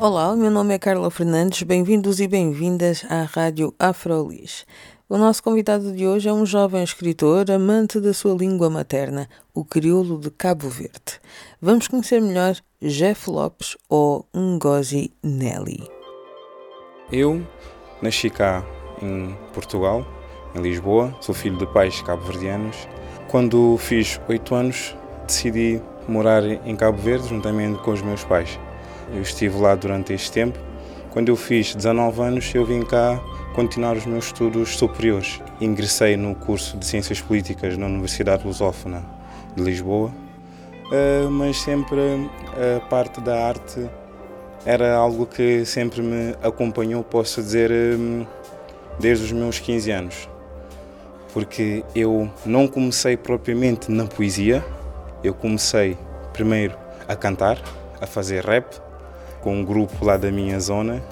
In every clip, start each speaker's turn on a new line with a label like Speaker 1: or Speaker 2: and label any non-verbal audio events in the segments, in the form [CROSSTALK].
Speaker 1: Olá, meu nome é Carla Fernandes, bem-vindos e bem-vindas à Rádio Afrolis. O nosso convidado de hoje é um jovem escritor amante da sua língua materna, o crioulo de Cabo Verde. Vamos conhecer melhor Jeff Lopes ou Ngozi Nelly.
Speaker 2: Eu nasci cá em Portugal, em Lisboa, sou filho de pais cabo-verdianos. Quando fiz oito anos, decidi morar em Cabo Verde juntamente com os meus pais. Eu estive lá durante este tempo. Quando eu fiz 19 anos, eu vim cá continuar os meus estudos superiores. Ingressei no curso de Ciências Políticas na Universidade Lusófona de Lisboa, eh, mas sempre a parte da arte era algo que sempre me acompanhou, posso dizer, eh, desde os meus 15 anos. Porque eu não comecei propriamente na poesia, eu comecei primeiro a cantar, a fazer rap, com um grupo lá da minha zona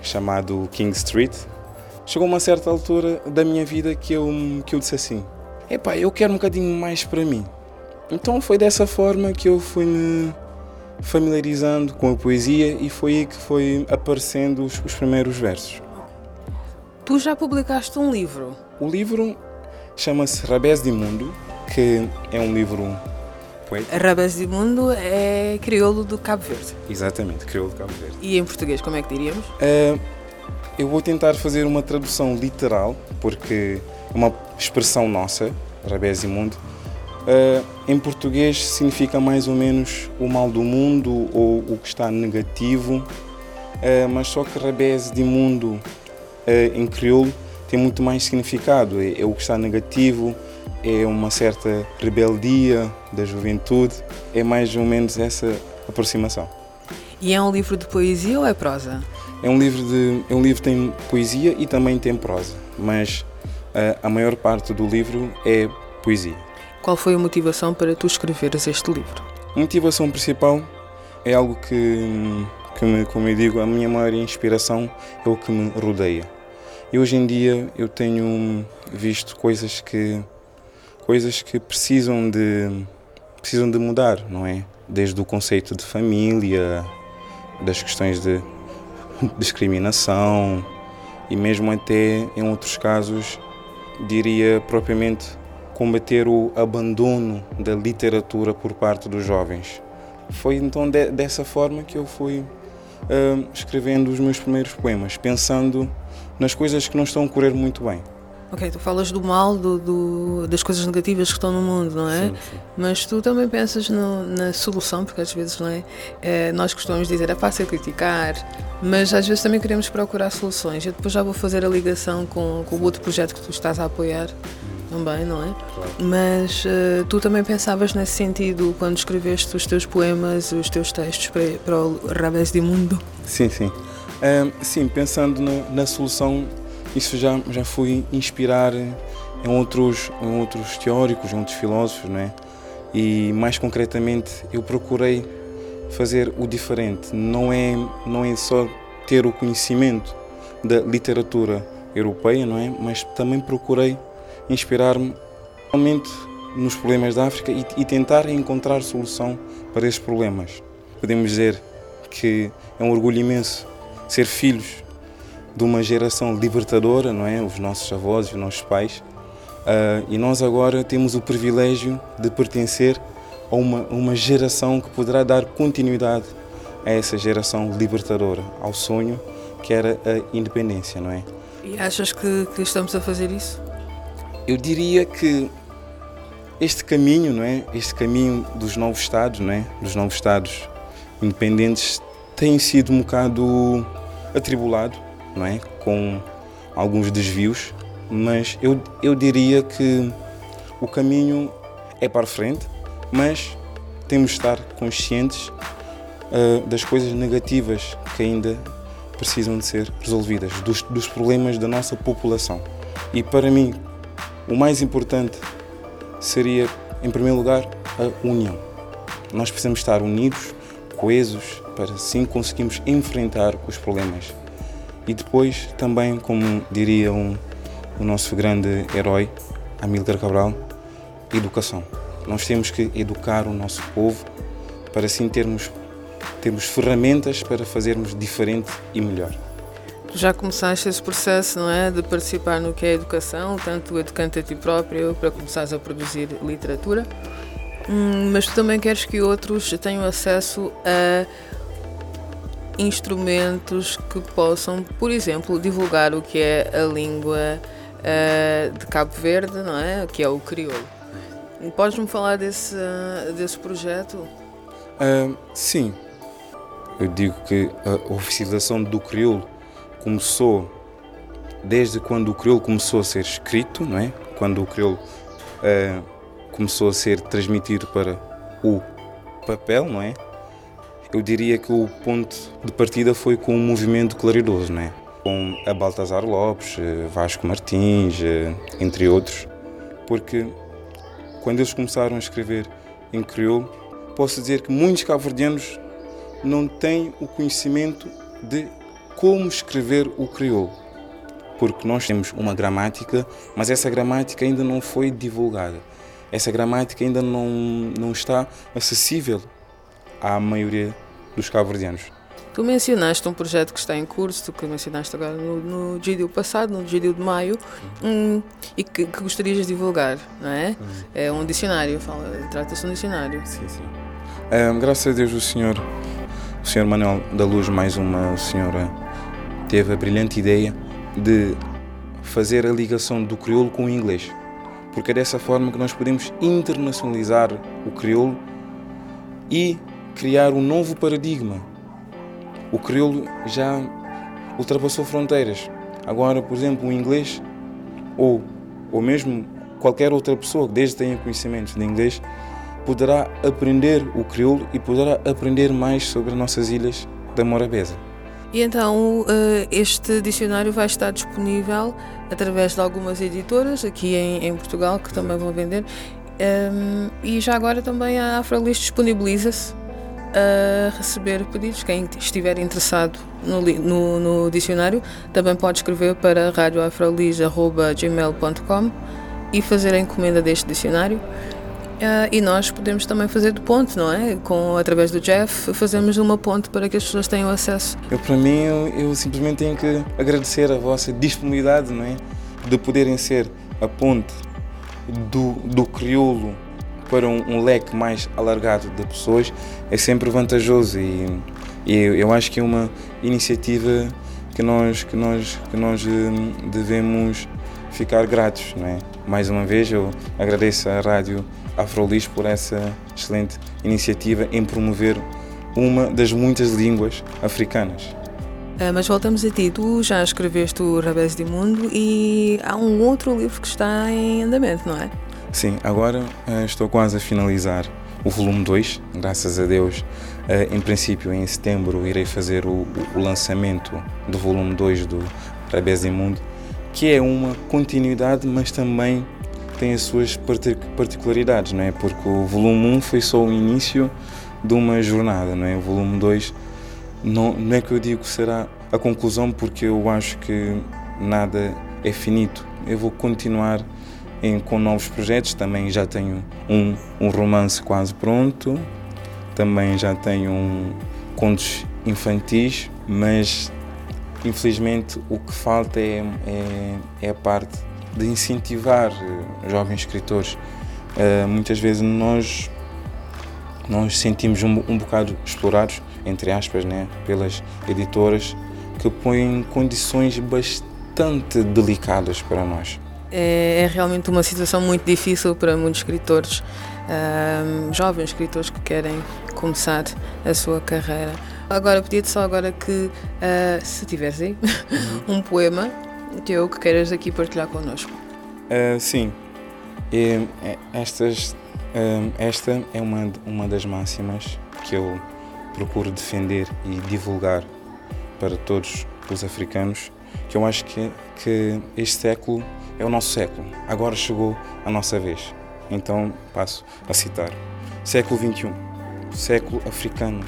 Speaker 2: chamado King Street, chegou uma certa altura da minha vida que eu, que eu disse assim: epá, eu quero um bocadinho mais para mim. Então foi dessa forma que eu fui me familiarizando com a poesia e foi aí que foi aparecendo os, os primeiros versos.
Speaker 1: Tu já publicaste um livro?
Speaker 2: O livro chama-se Rabés de Mundo, que é um livro
Speaker 1: Rabés de Mundo é crioulo do Cabo Verde.
Speaker 2: Exatamente, crioulo do Cabo Verde.
Speaker 1: E em português, como é que diríamos?
Speaker 2: Uh, eu vou tentar fazer uma tradução literal, porque é uma expressão nossa, Rabés imundo. Uh, em português significa mais ou menos o mal do mundo ou o que está negativo, uh, mas só que Rabés de mundo uh, em crioulo tem muito mais significado. É, é, o que está negativo, é uma certa rebeldia da juventude, é mais ou menos essa aproximação.
Speaker 1: E é um livro de poesia ou é prosa?
Speaker 2: É um livro de, é um livro que tem poesia e também tem prosa, mas uh, a maior parte do livro é poesia.
Speaker 1: Qual foi a motivação para tu escreveres este livro?
Speaker 2: A motivação principal é algo que, que me, como eu digo, a minha maior inspiração é o que me rodeia. E hoje em dia eu tenho visto coisas que coisas que precisam de precisam de mudar, não é? Desde o conceito de família, das questões de [LAUGHS] discriminação e mesmo até em outros casos diria propriamente combater o abandono da literatura por parte dos jovens. Foi então de, dessa forma que eu fui uh, escrevendo os meus primeiros poemas, pensando nas coisas que não estão a correr muito bem.
Speaker 1: Ok, tu falas do mal, do, do, das coisas negativas que estão no mundo, não é?
Speaker 2: Sim, sim.
Speaker 1: Mas tu também pensas no, na solução, porque às vezes, não é? é? Nós costumamos dizer é fácil criticar, mas às vezes também queremos procurar soluções. Eu depois já vou fazer a ligação com, com o outro projeto que tu estás a apoiar também, não é?
Speaker 2: Claro.
Speaker 1: Mas uh, tu também pensavas nesse sentido quando escreveste os teus poemas, os teus textos para, para o Rabés de Mundo?
Speaker 2: Sim, sim. sim, pensando no, na solução isso já, já fui inspirar em outros, em outros teóricos, em outros filósofos, não é? E mais concretamente, eu procurei fazer o diferente. Não é, não é só ter o conhecimento da literatura europeia, não é? Mas também procurei inspirar-me realmente nos problemas da África e, e tentar encontrar solução para esses problemas. Podemos dizer que é um orgulho imenso ser filhos de uma geração libertadora, não é? Os nossos avós e os nossos pais. Uh, e nós agora temos o privilégio de pertencer a uma, uma geração que poderá dar continuidade a essa geração libertadora, ao sonho que era a independência, não é?
Speaker 1: E achas que, que estamos a fazer isso?
Speaker 2: Eu diria que este caminho, não é? Este caminho dos novos estados, não é? Dos novos estados independentes tem sido um bocado atribulado não é? com alguns desvios, mas eu, eu diria que o caminho é para frente, mas temos de estar conscientes uh, das coisas negativas que ainda precisam de ser resolvidas, dos, dos problemas da nossa população. E para mim, o mais importante seria, em primeiro lugar, a união. Nós precisamos estar unidos, coesos, para assim conseguirmos enfrentar os problemas. E depois, também, como diria um, o nosso grande herói, Amílcar Cabral, educação. Nós temos que educar o nosso povo para assim termos, termos ferramentas para fazermos diferente e melhor.
Speaker 1: Já começaste esse processo, não é? De participar no que é educação, tanto educante a ti próprio, para começares a produzir literatura, hum, mas tu também queres que outros tenham acesso a instrumentos que possam, por exemplo, divulgar o que é a língua uh, de Cabo Verde, não é? Que é o crioulo. Podes-me falar desse, desse projeto?
Speaker 2: Uh, sim. Eu digo que a oficialização do crioulo começou desde quando o crioulo começou a ser escrito, não é? Quando o crioulo começou a ser transmitido para o papel, não é? Eu diria que o ponto de partida foi com o movimento claridoso, não é? com a Baltazar Lopes, Vasco Martins, entre outros, porque quando eles começaram a escrever em crioulo, posso dizer que muitos cabo-verdianos não têm o conhecimento de como escrever o crioulo. Porque nós temos uma gramática, mas essa gramática ainda não foi divulgada. Essa gramática ainda não, não está acessível à maioria dos cabo-verdianos.
Speaker 1: Tu mencionaste um projeto que está em curso, tu que mencionaste agora no, no GDU passado, no GDU de maio, um, e que, que, gostarias de divulgar, não é? Uhum. É um dicionário, trata-se de um dicionário.
Speaker 2: Sim, sim. Um, graças a Deus o senhor, o senhor Manuel da Luz, mais uma senhora, teve a brilhante ideia de fazer a ligação do crioulo com o inglês. Porque é dessa forma que nós podemos internacionalizar o crioulo e criar um novo paradigma o crioulo já ultrapassou fronteiras. Agora, por exemplo, o inglês ou, ou mesmo qualquer outra pessoa que desde tenha conhecimentos de inglês poderá aprender o crioulo e poderá aprender mais sobre as nossas ilhas da Morabeza.
Speaker 1: E então eh, este dicionário vai estar disponível através de algumas editoras aqui em, Portugal que também vão vender. Um, e já agora também a Afrolis disponibiliza-se a receber pedidos. Quem estiver interessado no, no, no dicionário também pode escrever para radioafrolis.gmail.com e fazer a encomenda deste dicionário. Uh, e nós podemos também fazer de ponte, não é? Com, através do Jeff, fazemos uma ponte para que as pessoas tenham acesso.
Speaker 2: Eu, para mim, eu, eu simplesmente tenho que agradecer a vossa disponibilidade, não é? De poderem ser a ponte do, do crioulo para um, um, leque mais alargado de pessoas é sempre vantajoso e, e eu acho que é uma iniciativa que nós, que nós, que nós eh, devemos ficar gratos. Não é? Mais uma vez eu agradeço à Rádio Afrolis por essa excelente iniciativa em promover uma das muitas línguas africanas.
Speaker 1: Uh, mas voltamos a ti. Tu já escreveste o Rabés de Mundo e há um outro livro que está em andamento, não é?
Speaker 2: Sim, agora uh, estou quase a finalizar o volume 2, graças a Deus. Uh, em princípio, em setembro, irei fazer o, o lançamento do volume 2 do Rabés Imundo, que é uma continuidade, mas também tem as suas particularidades, não é? Porque o volume 1 foi só o início de uma jornada, não é? O volume 2 não, não é que eu digo que será a conclusão, porque eu acho que nada é finito. Eu vou continuar em, com novos projetos. Também já tenho um, um romance quase pronto, também já tenho um contos infantis, mas infelizmente o que falta é, é, é a parte de incentivar eh, jovens escritores. Uh, muitas vezes nós nós sentimos um, um bocado explorados, entre aspas, né, pelas editoras que põem condições bastante delicadas para nós
Speaker 1: é, é realmente uma situação muito difícil para muitos escritores, um, jovens escritores que querem começar a sua carreira. Agora, pedia-te só agora que, uh, se tiveres [LAUGHS] aí, um poema teu que queiras aqui partilhar connosco.
Speaker 2: Uh, sim, e, estas, uh, esta é uma, uma das máximas que eu procuro defender e divulgar para todos os africanos, que eu acho que, que este século é o nosso século. Agora chegou a nossa vez. Então passo a citar. Século XXI, século africano,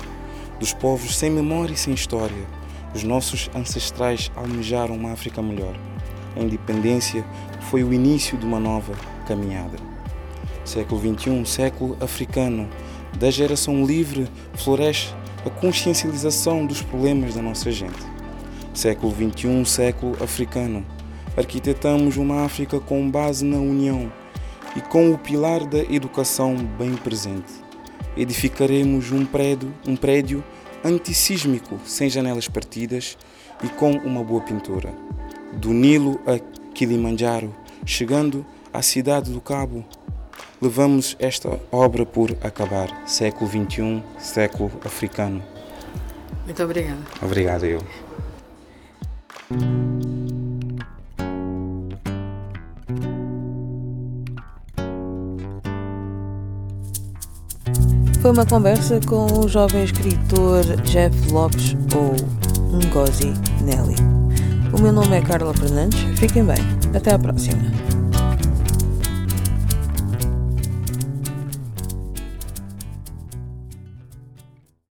Speaker 2: dos povos sem memória e sem história. Os nossos ancestrais almejaram uma África melhor. A independência foi o início de uma nova caminhada. Século XXI, século africano, da geração livre floresce a consciencialização dos problemas da nossa gente. Século XXI, século africano, arquitetamos uma África com base na união e com o pilar da educação bem presente. Edificaremos um prédio, um prédio antissísmico, sem janelas partidas e com uma boa pintura. Do Nilo a Kilimanjaro, chegando à cidade do Cabo, levamos esta obra por acabar. Século XXI, século africano.
Speaker 1: Muito obrigada.
Speaker 2: Obrigado eu.
Speaker 1: Foi uma conversa com o jovem escritor Jeff Lopes ou Ngozi Nelly. O meu nome é Carla Fernandes. Fiquem bem. Até à próxima.